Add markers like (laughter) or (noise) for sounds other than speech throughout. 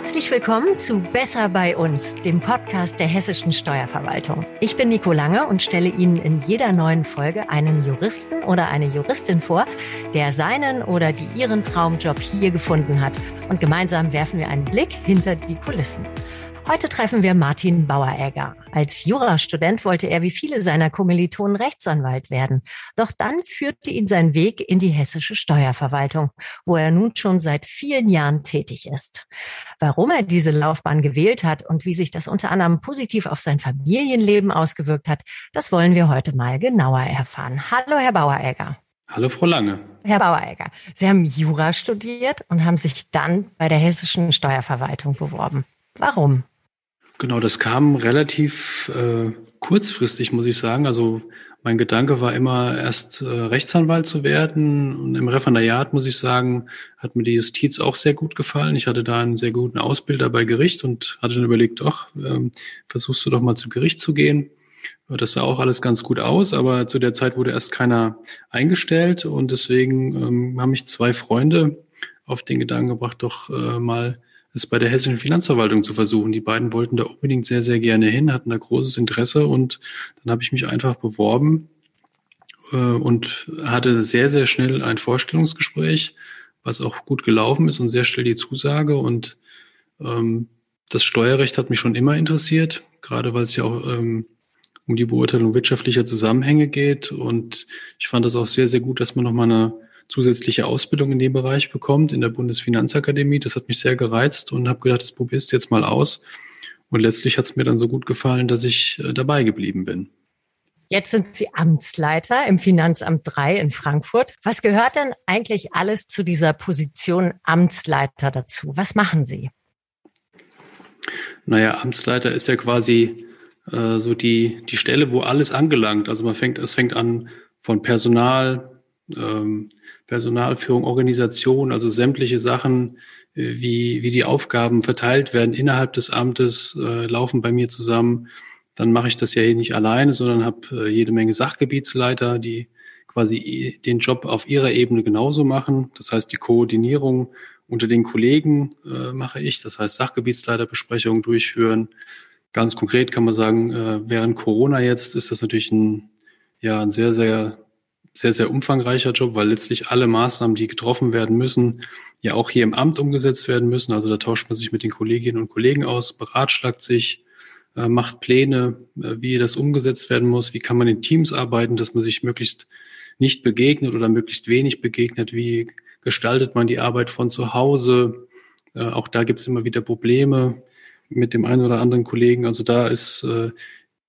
Herzlich willkommen zu Besser bei uns, dem Podcast der Hessischen Steuerverwaltung. Ich bin Nico Lange und stelle Ihnen in jeder neuen Folge einen Juristen oder eine Juristin vor, der seinen oder die ihren Traumjob hier gefunden hat. Und gemeinsam werfen wir einen Blick hinter die Kulissen. Heute treffen wir Martin Baueregger. Als Jurastudent wollte er wie viele seiner Kommilitonen Rechtsanwalt werden. Doch dann führte ihn sein Weg in die hessische Steuerverwaltung, wo er nun schon seit vielen Jahren tätig ist. Warum er diese Laufbahn gewählt hat und wie sich das unter anderem positiv auf sein Familienleben ausgewirkt hat, das wollen wir heute mal genauer erfahren. Hallo, Herr Baueregger. Hallo, Frau Lange. Herr Baueregger, Sie haben Jura studiert und haben sich dann bei der hessischen Steuerverwaltung beworben. Warum? Genau, das kam relativ äh, kurzfristig, muss ich sagen. Also mein Gedanke war immer, erst äh, Rechtsanwalt zu werden. Und im Referendariat, muss ich sagen, hat mir die Justiz auch sehr gut gefallen. Ich hatte da einen sehr guten Ausbilder bei Gericht und hatte dann überlegt, doch, ähm, versuchst du doch mal zu Gericht zu gehen. Das sah auch alles ganz gut aus, aber zu der Zeit wurde erst keiner eingestellt und deswegen ähm, haben mich zwei Freunde auf den Gedanken gebracht, doch äh, mal es bei der hessischen Finanzverwaltung zu versuchen. Die beiden wollten da unbedingt sehr, sehr gerne hin, hatten da großes Interesse und dann habe ich mich einfach beworben äh, und hatte sehr, sehr schnell ein Vorstellungsgespräch, was auch gut gelaufen ist und sehr schnell die Zusage und ähm, das Steuerrecht hat mich schon immer interessiert, gerade weil es ja auch ähm, um die Beurteilung wirtschaftlicher Zusammenhänge geht und ich fand das auch sehr, sehr gut, dass man nochmal eine zusätzliche Ausbildung in dem Bereich bekommt in der Bundesfinanzakademie. Das hat mich sehr gereizt und habe gedacht, das probierst du jetzt mal aus. Und letztlich hat es mir dann so gut gefallen, dass ich äh, dabei geblieben bin. Jetzt sind Sie Amtsleiter im Finanzamt 3 in Frankfurt. Was gehört denn eigentlich alles zu dieser Position Amtsleiter dazu? Was machen Sie? Naja, Amtsleiter ist ja quasi äh, so die, die Stelle, wo alles angelangt. Also man fängt, es fängt an von Personal, ähm, Personalführung, Organisation, also sämtliche Sachen, äh, wie, wie die Aufgaben verteilt werden innerhalb des Amtes, äh, laufen bei mir zusammen. Dann mache ich das ja hier nicht alleine, sondern habe äh, jede Menge Sachgebietsleiter, die quasi den Job auf ihrer Ebene genauso machen. Das heißt, die Koordinierung unter den Kollegen äh, mache ich. Das heißt, Sachgebietsleiterbesprechungen durchführen. Ganz konkret kann man sagen, äh, während Corona jetzt ist das natürlich ein, ja, ein sehr, sehr sehr, sehr umfangreicher Job, weil letztlich alle Maßnahmen, die getroffen werden müssen, ja auch hier im Amt umgesetzt werden müssen. Also da tauscht man sich mit den Kolleginnen und Kollegen aus, beratschlagt sich, äh, macht Pläne, äh, wie das umgesetzt werden muss, wie kann man in Teams arbeiten, dass man sich möglichst nicht begegnet oder möglichst wenig begegnet, wie gestaltet man die Arbeit von zu Hause. Äh, auch da gibt es immer wieder Probleme mit dem einen oder anderen Kollegen. Also da ist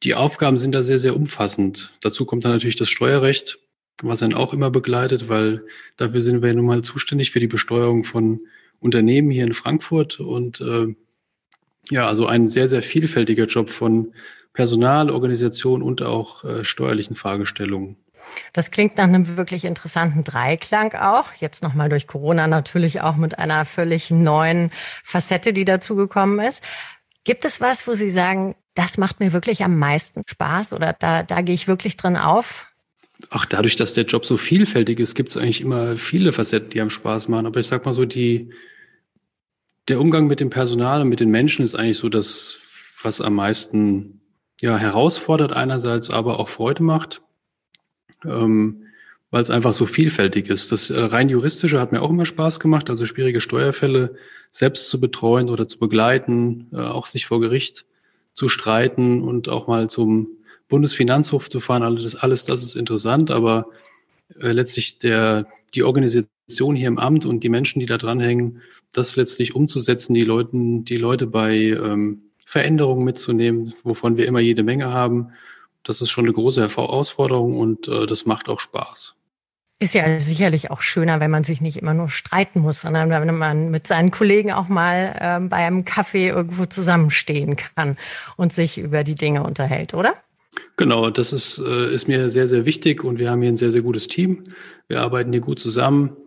die Aufgaben sind da sehr, sehr umfassend. Dazu kommt dann natürlich das Steuerrecht, was dann auch immer begleitet, weil dafür sind wir ja nun mal zuständig für die Besteuerung von Unternehmen hier in Frankfurt und äh, ja, also ein sehr, sehr vielfältiger Job von Personal, Organisation und auch äh, steuerlichen Fragestellungen. Das klingt nach einem wirklich interessanten Dreiklang auch. Jetzt nochmal durch Corona natürlich auch mit einer völlig neuen Facette, die dazugekommen ist. Gibt es was, wo Sie sagen, das macht mir wirklich am meisten Spaß oder da, da gehe ich wirklich drin auf? Ach, dadurch, dass der Job so vielfältig ist, gibt es eigentlich immer viele Facetten, die einem Spaß machen. Aber ich sag mal so, die, der Umgang mit dem Personal und mit den Menschen ist eigentlich so das, was am meisten ja, herausfordert einerseits, aber auch Freude macht, ähm, weil es einfach so vielfältig ist. Das äh, rein juristische hat mir auch immer Spaß gemacht, also schwierige Steuerfälle selbst zu betreuen oder zu begleiten, äh, auch sich vor Gericht zu streiten und auch mal zum Bundesfinanzhof zu fahren, alles, alles das ist interessant, aber äh, letztlich der, die Organisation hier im Amt und die Menschen, die da dranhängen, das letztlich umzusetzen, die Leuten, die Leute bei ähm, Veränderungen mitzunehmen, wovon wir immer jede Menge haben, das ist schon eine große Herausforderung und äh, das macht auch Spaß. Ist ja sicherlich auch schöner, wenn man sich nicht immer nur streiten muss, sondern wenn man mit seinen Kollegen auch mal ähm, bei einem Kaffee irgendwo zusammenstehen kann und sich über die Dinge unterhält, oder? Genau, das ist, äh, ist mir sehr, sehr wichtig und wir haben hier ein sehr, sehr gutes Team. Wir arbeiten hier gut zusammen.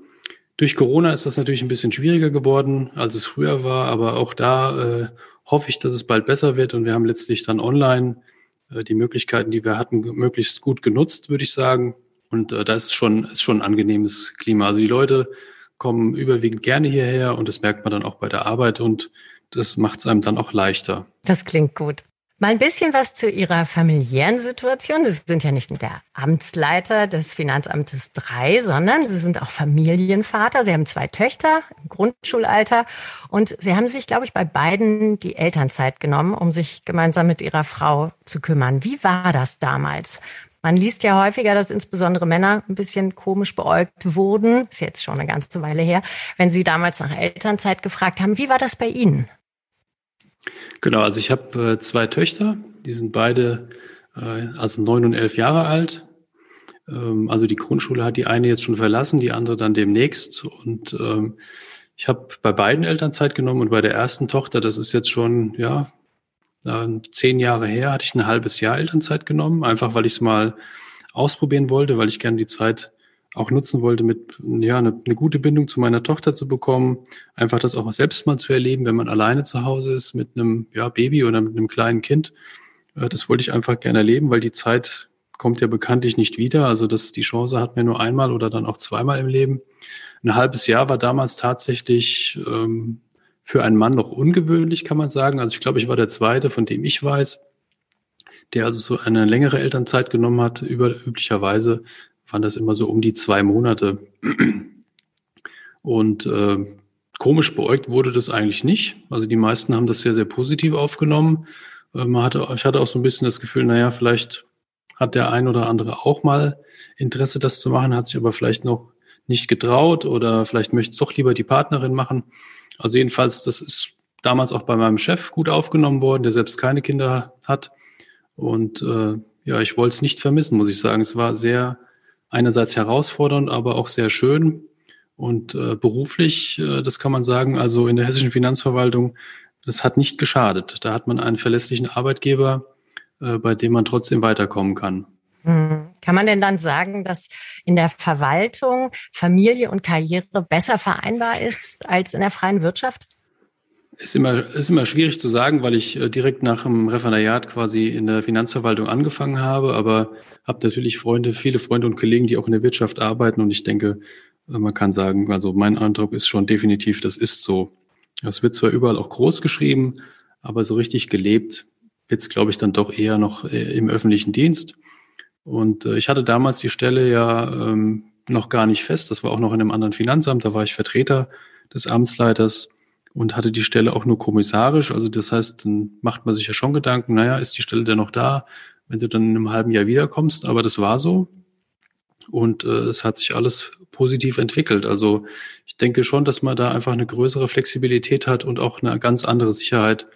Durch Corona ist das natürlich ein bisschen schwieriger geworden, als es früher war, aber auch da äh, hoffe ich, dass es bald besser wird und wir haben letztlich dann online äh, die Möglichkeiten, die wir hatten, möglichst gut genutzt, würde ich sagen. Und äh, da ist schon, ist schon ein angenehmes Klima. Also die Leute kommen überwiegend gerne hierher und das merkt man dann auch bei der Arbeit und das macht es einem dann auch leichter. Das klingt gut. Mal ein bisschen was zu Ihrer familiären Situation. Sie sind ja nicht nur der Amtsleiter des Finanzamtes 3, sondern Sie sind auch Familienvater. Sie haben zwei Töchter im Grundschulalter und Sie haben sich, glaube ich, bei beiden die Elternzeit genommen, um sich gemeinsam mit Ihrer Frau zu kümmern. Wie war das damals? Man liest ja häufiger, dass insbesondere Männer ein bisschen komisch beäugt wurden. Ist jetzt schon eine ganze Weile her, wenn Sie damals nach Elternzeit gefragt haben. Wie war das bei Ihnen? Genau, also ich habe äh, zwei Töchter, die sind beide äh, also neun und elf Jahre alt. Ähm, also die Grundschule hat die eine jetzt schon verlassen, die andere dann demnächst. Und ähm, ich habe bei beiden Elternzeit genommen und bei der ersten Tochter, das ist jetzt schon ja äh, zehn Jahre her, hatte ich ein halbes Jahr Elternzeit genommen, einfach weil ich es mal ausprobieren wollte, weil ich gerne die Zeit auch nutzen wollte, mit ja eine, eine gute Bindung zu meiner Tochter zu bekommen, einfach das auch selbst mal zu erleben, wenn man alleine zu Hause ist mit einem ja, Baby oder mit einem kleinen Kind. Äh, das wollte ich einfach gerne erleben, weil die Zeit kommt ja bekanntlich nicht wieder. Also das, die Chance hat man nur einmal oder dann auch zweimal im Leben. Ein halbes Jahr war damals tatsächlich ähm, für einen Mann noch ungewöhnlich, kann man sagen. Also ich glaube, ich war der Zweite, von dem ich weiß, der also so eine längere Elternzeit genommen hat. Über, üblicherweise waren das immer so um die zwei Monate. Und äh, komisch beäugt wurde das eigentlich nicht. Also die meisten haben das sehr, sehr positiv aufgenommen. Äh, man hatte, ich hatte auch so ein bisschen das Gefühl, naja, vielleicht hat der ein oder andere auch mal Interesse, das zu machen, hat sich aber vielleicht noch nicht getraut oder vielleicht möchte es doch lieber die Partnerin machen. Also jedenfalls, das ist damals auch bei meinem Chef gut aufgenommen worden, der selbst keine Kinder hat. Und äh, ja, ich wollte es nicht vermissen, muss ich sagen. Es war sehr einerseits herausfordernd, aber auch sehr schön. Und äh, beruflich, äh, das kann man sagen, also in der hessischen Finanzverwaltung, das hat nicht geschadet. Da hat man einen verlässlichen Arbeitgeber, äh, bei dem man trotzdem weiterkommen kann. Hm. Kann man denn dann sagen, dass in der Verwaltung Familie und Karriere besser vereinbar ist als in der freien Wirtschaft? Ist immer, ist immer schwierig zu sagen, weil ich äh, direkt nach dem Referendariat quasi in der Finanzverwaltung angefangen habe, aber habe natürlich Freunde, viele Freunde und Kollegen, die auch in der Wirtschaft arbeiten und ich denke, äh, man kann sagen, also mein Eindruck ist schon definitiv, das ist so. Das wird zwar überall auch groß geschrieben, aber so richtig gelebt wird es, glaube ich, dann doch eher noch äh, im öffentlichen Dienst. Und ich hatte damals die Stelle ja ähm, noch gar nicht fest. Das war auch noch in einem anderen Finanzamt. Da war ich Vertreter des Amtsleiters und hatte die Stelle auch nur kommissarisch. Also das heißt, dann macht man sich ja schon Gedanken, naja, ist die Stelle denn noch da, wenn du dann in einem halben Jahr wiederkommst? Aber das war so. Und äh, es hat sich alles positiv entwickelt. Also ich denke schon, dass man da einfach eine größere Flexibilität hat und auch eine ganz andere Sicherheit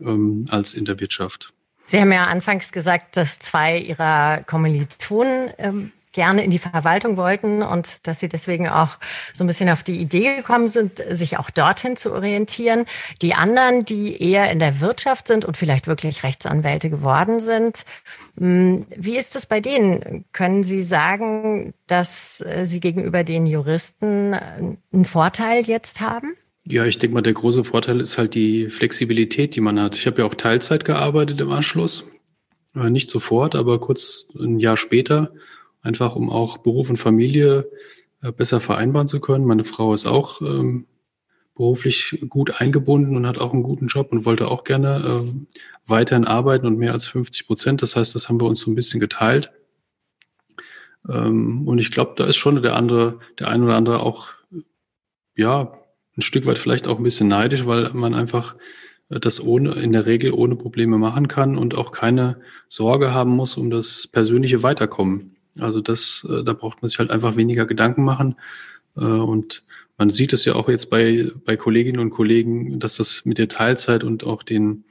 ähm, als in der Wirtschaft. Sie haben ja anfangs gesagt, dass zwei Ihrer Kommilitonen ähm, gerne in die Verwaltung wollten und dass sie deswegen auch so ein bisschen auf die Idee gekommen sind, sich auch dorthin zu orientieren. Die anderen, die eher in der Wirtschaft sind und vielleicht wirklich Rechtsanwälte geworden sind, hm, wie ist es bei denen? Können Sie sagen, dass äh, Sie gegenüber den Juristen äh, einen Vorteil jetzt haben? Ja, ich denke mal, der große Vorteil ist halt die Flexibilität, die man hat. Ich habe ja auch Teilzeit gearbeitet im Anschluss. Äh, nicht sofort, aber kurz ein Jahr später einfach um auch Beruf und Familie äh, besser vereinbaren zu können. Meine Frau ist auch ähm, beruflich gut eingebunden und hat auch einen guten Job und wollte auch gerne äh, weiterhin arbeiten und mehr als 50 Prozent. Das heißt, das haben wir uns so ein bisschen geteilt. Ähm, und ich glaube, da ist schon der andere, der ein oder andere auch, ja, ein Stück weit vielleicht auch ein bisschen neidisch, weil man einfach äh, das ohne, in der Regel ohne Probleme machen kann und auch keine Sorge haben muss um das persönliche Weiterkommen. Also das, äh, da braucht man sich halt einfach weniger Gedanken machen. Äh, und man sieht es ja auch jetzt bei, bei Kolleginnen und Kollegen, dass das mit der Teilzeit und auch den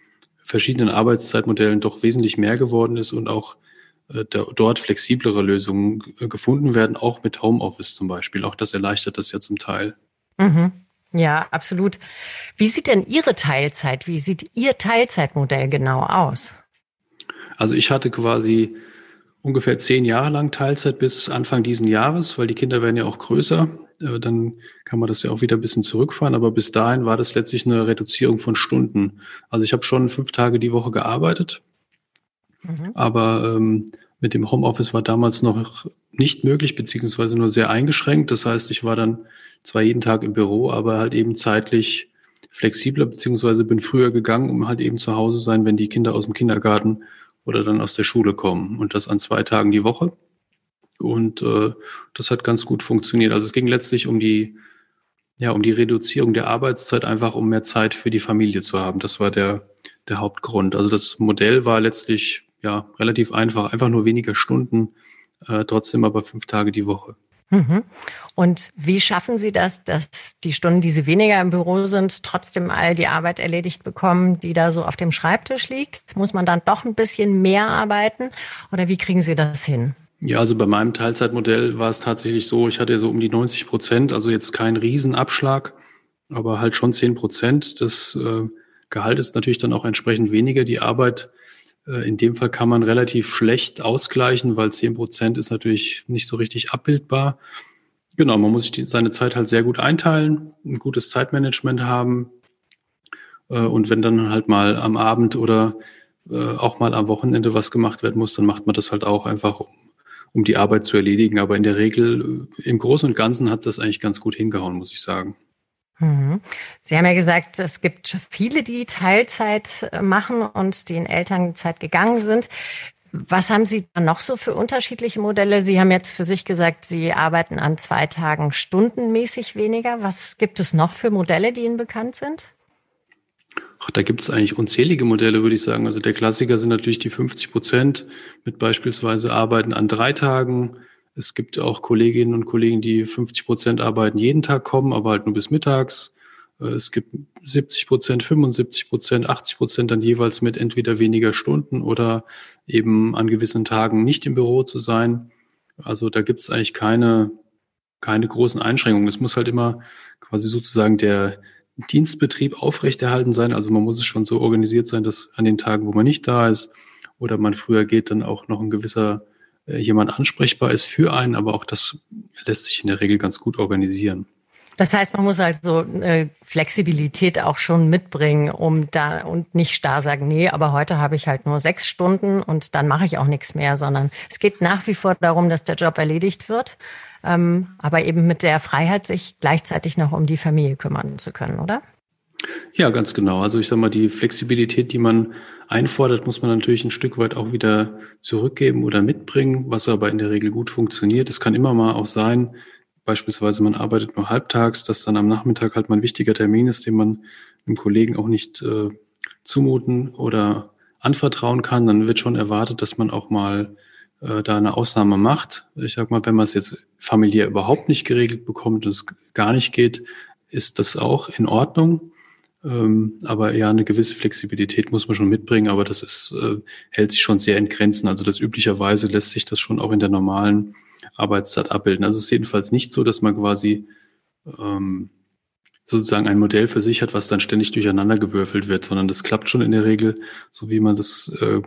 verschiedenen Arbeitszeitmodellen doch wesentlich mehr geworden ist und auch äh, dort flexiblere Lösungen gefunden werden, auch mit Homeoffice zum Beispiel. Auch das erleichtert das ja zum Teil. Mhm. Ja, absolut. Wie sieht denn Ihre Teilzeit, wie sieht Ihr Teilzeitmodell genau aus? Also ich hatte quasi ungefähr zehn Jahre lang Teilzeit bis Anfang diesen Jahres, weil die Kinder werden ja auch größer. Äh, dann kann man das ja auch wieder ein bisschen zurückfahren. Aber bis dahin war das letztlich eine Reduzierung von Stunden. Also ich habe schon fünf Tage die Woche gearbeitet. Mhm. Aber ähm, mit dem Homeoffice war damals noch nicht möglich, beziehungsweise nur sehr eingeschränkt. Das heißt, ich war dann zwar jeden Tag im Büro, aber halt eben zeitlich flexibler, beziehungsweise bin früher gegangen, um halt eben zu Hause sein, wenn die Kinder aus dem Kindergarten oder dann aus der Schule kommen. Und das an zwei Tagen die Woche. Und äh, das hat ganz gut funktioniert. Also es ging letztlich um die, ja, um die Reduzierung der Arbeitszeit, einfach um mehr Zeit für die Familie zu haben. Das war der, der Hauptgrund. Also das Modell war letztlich ja relativ einfach, einfach nur weniger Stunden, äh, trotzdem aber fünf Tage die Woche. Mhm. Und wie schaffen Sie das, dass die Stunden, die Sie weniger im Büro sind, trotzdem all die Arbeit erledigt bekommen, die da so auf dem Schreibtisch liegt? Muss man dann doch ein bisschen mehr arbeiten oder wie kriegen Sie das hin? Ja, also bei meinem Teilzeitmodell war es tatsächlich so, ich hatte so um die 90 Prozent, also jetzt kein Riesenabschlag, aber halt schon 10 Prozent. Das äh, Gehalt ist natürlich dann auch entsprechend weniger. Die Arbeit in dem Fall kann man relativ schlecht ausgleichen, weil zehn Prozent ist natürlich nicht so richtig abbildbar. Genau, man muss sich die, seine Zeit halt sehr gut einteilen, ein gutes Zeitmanagement haben. Äh, und wenn dann halt mal am Abend oder äh, auch mal am Wochenende was gemacht werden muss, dann macht man das halt auch einfach, um, um die Arbeit zu erledigen. Aber in der Regel, im Großen und Ganzen hat das eigentlich ganz gut hingehauen, muss ich sagen. Mhm. Sie haben ja gesagt, es gibt viele, die Teilzeit äh, machen und die in Elternzeit gegangen sind. Was haben Sie da noch so für unterschiedliche Modelle? Sie haben jetzt für sich gesagt, Sie arbeiten an zwei Tagen stundenmäßig weniger. Was gibt es noch für Modelle, die Ihnen bekannt sind? Ach, da gibt es eigentlich unzählige Modelle, würde ich sagen. Also der Klassiker sind natürlich die 50 Prozent mit beispielsweise Arbeiten an drei Tagen, es gibt auch Kolleginnen und Kollegen, die 50 Prozent arbeiten, jeden Tag kommen, aber halt nur bis mittags. Äh, es gibt 70 Prozent, 75 Prozent, 80 Prozent dann jeweils mit entweder weniger Stunden oder eben an gewissen Tagen nicht im Büro zu sein. Also da gibt es eigentlich keine, keine großen Einschränkungen. Es muss halt immer quasi sozusagen der Dienstbetrieb aufrechterhalten sein. Also man muss es schon so organisiert sein, dass an den Tagen, wo man nicht da ist oder man früher geht, dann auch noch ein gewisser jemand ansprechbar ist für einen, aber auch das lässt sich in der Regel ganz gut organisieren. Das heißt, man muss also äh, Flexibilität auch schon mitbringen, um da und nicht starr sagen, nee, aber heute habe ich halt nur sechs Stunden und dann mache ich auch nichts mehr, sondern es geht nach wie vor darum, dass der Job erledigt wird, ähm, aber eben mit der Freiheit, sich gleichzeitig noch um die Familie kümmern zu können, oder? Ja, ganz genau. Also ich sage mal, die Flexibilität, die man einfordert, muss man natürlich ein Stück weit auch wieder zurückgeben oder mitbringen, was aber in der Regel gut funktioniert. Es kann immer mal auch sein, beispielsweise man arbeitet nur halbtags, dass dann am Nachmittag halt mal ein wichtiger Termin ist, den man einem Kollegen auch nicht äh, zumuten oder anvertrauen kann. Dann wird schon erwartet, dass man auch mal äh, da eine Ausnahme macht. Ich sag mal, wenn man es jetzt familiär überhaupt nicht geregelt bekommt und es gar nicht geht, ist das auch in Ordnung. Ähm, aber ja, eine gewisse Flexibilität muss man schon mitbringen, aber das ist, äh, hält sich schon sehr in Grenzen. Also das üblicherweise lässt sich das schon auch in der normalen Arbeitszeit abbilden. Also es ist jedenfalls nicht so, dass man quasi ähm, sozusagen ein Modell für sich hat, was dann ständig durcheinander gewürfelt wird, sondern das klappt schon in der Regel, so wie man das äh,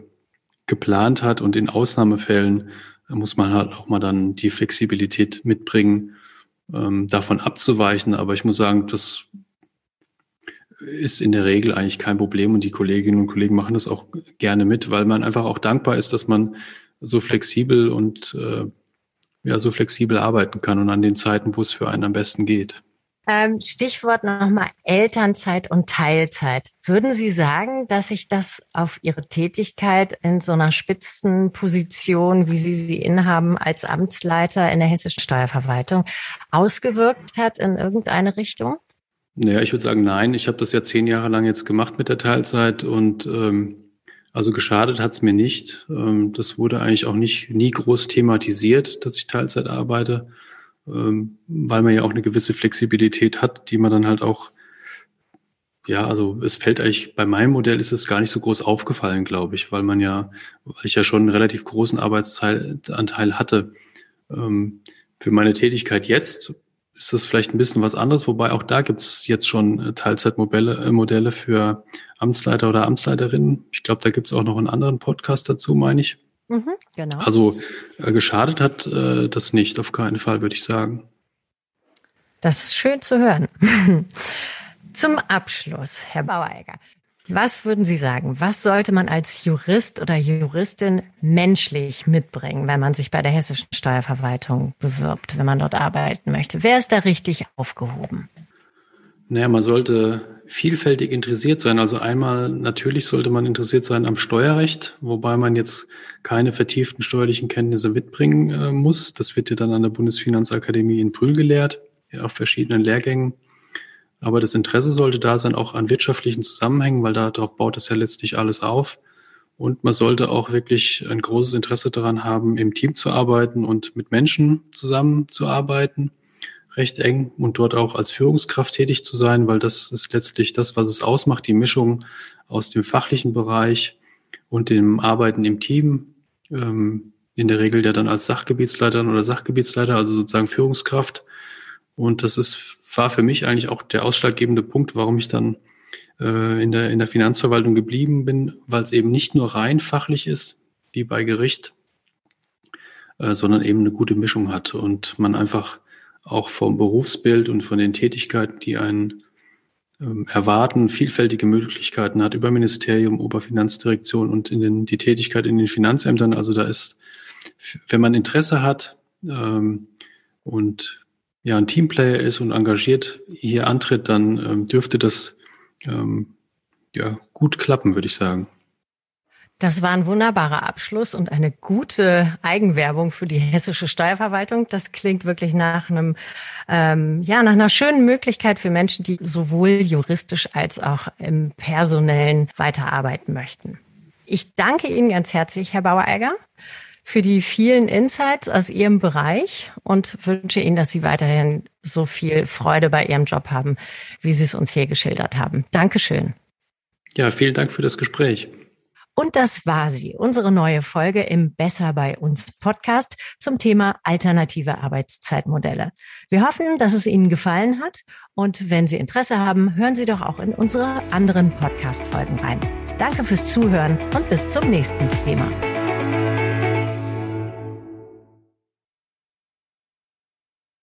geplant hat. Und in Ausnahmefällen muss man halt auch mal dann die Flexibilität mitbringen, ähm, davon abzuweichen. Aber ich muss sagen, das ist in der Regel eigentlich kein Problem und die Kolleginnen und Kollegen machen das auch gerne mit, weil man einfach auch dankbar ist, dass man so flexibel und äh, ja so flexibel arbeiten kann und an den Zeiten, wo es für einen am besten geht. Ähm, Stichwort nochmal Elternzeit und Teilzeit. Würden Sie sagen, dass sich das auf Ihre Tätigkeit in so einer Spitzenposition, wie Sie sie innehaben als Amtsleiter in der hessischen Steuerverwaltung, ausgewirkt hat in irgendeine Richtung? Naja, ich würde sagen, nein. Ich habe das ja zehn Jahre lang jetzt gemacht mit der Teilzeit und ähm, also geschadet hat's mir nicht. Ähm, das wurde eigentlich auch nicht nie groß thematisiert, dass ich Teilzeit arbeite, ähm, weil man ja auch eine gewisse Flexibilität hat, die man dann halt auch, ja, also es fällt eigentlich, bei meinem Modell ist es gar nicht so groß aufgefallen, glaube ich, weil man ja, weil ich ja schon einen relativ großen Arbeitsanteil hatte. Ähm, für meine Tätigkeit jetzt ist das vielleicht ein bisschen was anderes, wobei auch da gibt es jetzt schon äh, Teilzeitmodelle äh, Modelle für Amtsleiter oder Amtsleiterinnen. Ich glaube, da gibt es auch noch einen anderen Podcast dazu, meine ich. Mhm, genau. Also äh, geschadet hat äh, das nicht, auf keinen Fall, würde ich sagen. Das ist schön zu hören. (laughs) Zum Abschluss, Herr Bauereiger. Was würden Sie sagen? Was sollte man als Jurist oder Juristin menschlich mitbringen, wenn man sich bei der hessischen Steuerverwaltung bewirbt, wenn man dort arbeiten möchte? Wer ist da richtig aufgehoben? Naja, man sollte vielfältig interessiert sein. Also einmal natürlich sollte man interessiert sein am Steuerrecht, wobei man jetzt keine vertieften steuerlichen Kenntnisse mitbringen äh, muss. Das wird ja dann an der Bundesfinanzakademie in Brühl gelehrt, ja, auf verschiedenen Lehrgängen. Aber das Interesse sollte da sein, auch an wirtschaftlichen Zusammenhängen, weil darauf baut es ja letztlich alles auf. Und man sollte auch wirklich ein großes Interesse daran haben, im Team zu arbeiten und mit Menschen zusammenzuarbeiten recht eng und dort auch als Führungskraft tätig zu sein, weil das ist letztlich das, was es ausmacht, die Mischung aus dem fachlichen Bereich und dem Arbeiten im Team. Ähm, in der Regel ja dann als Sachgebietsleiterin oder Sachgebietsleiter, also sozusagen Führungskraft. Und das ist, war für mich eigentlich auch der ausschlaggebende Punkt, warum ich dann äh, in, der, in der Finanzverwaltung geblieben bin, weil es eben nicht nur rein fachlich ist, wie bei Gericht, äh, sondern eben eine gute Mischung hat und man einfach auch vom Berufsbild und von den Tätigkeiten, die einen ähm, erwarten, vielfältige Möglichkeiten hat über Ministerium, Oberfinanzdirektion und in den, die Tätigkeit in den Finanzämtern. Also da ist, wenn man Interesse hat ähm, und ja ein Teamplayer ist und engagiert hier antritt, dann ähm, dürfte das ähm, ja gut klappen, würde ich sagen. Das war ein wunderbarer Abschluss und eine gute Eigenwerbung für die hessische Steuerverwaltung. Das klingt wirklich nach einem, ähm, ja, nach einer schönen Möglichkeit für Menschen, die sowohl juristisch als auch im personellen weiterarbeiten möchten. Ich danke Ihnen ganz herzlich, Herr Bauer-Eiger, für die vielen Insights aus Ihrem Bereich und wünsche Ihnen, dass Sie weiterhin so viel Freude bei Ihrem Job haben, wie Sie es uns hier geschildert haben. Dankeschön. Ja, vielen Dank für das Gespräch. Und das war sie, unsere neue Folge im Besser bei uns Podcast zum Thema alternative Arbeitszeitmodelle. Wir hoffen, dass es Ihnen gefallen hat und wenn Sie Interesse haben, hören Sie doch auch in unsere anderen Podcast-Folgen rein. Danke fürs Zuhören und bis zum nächsten Thema.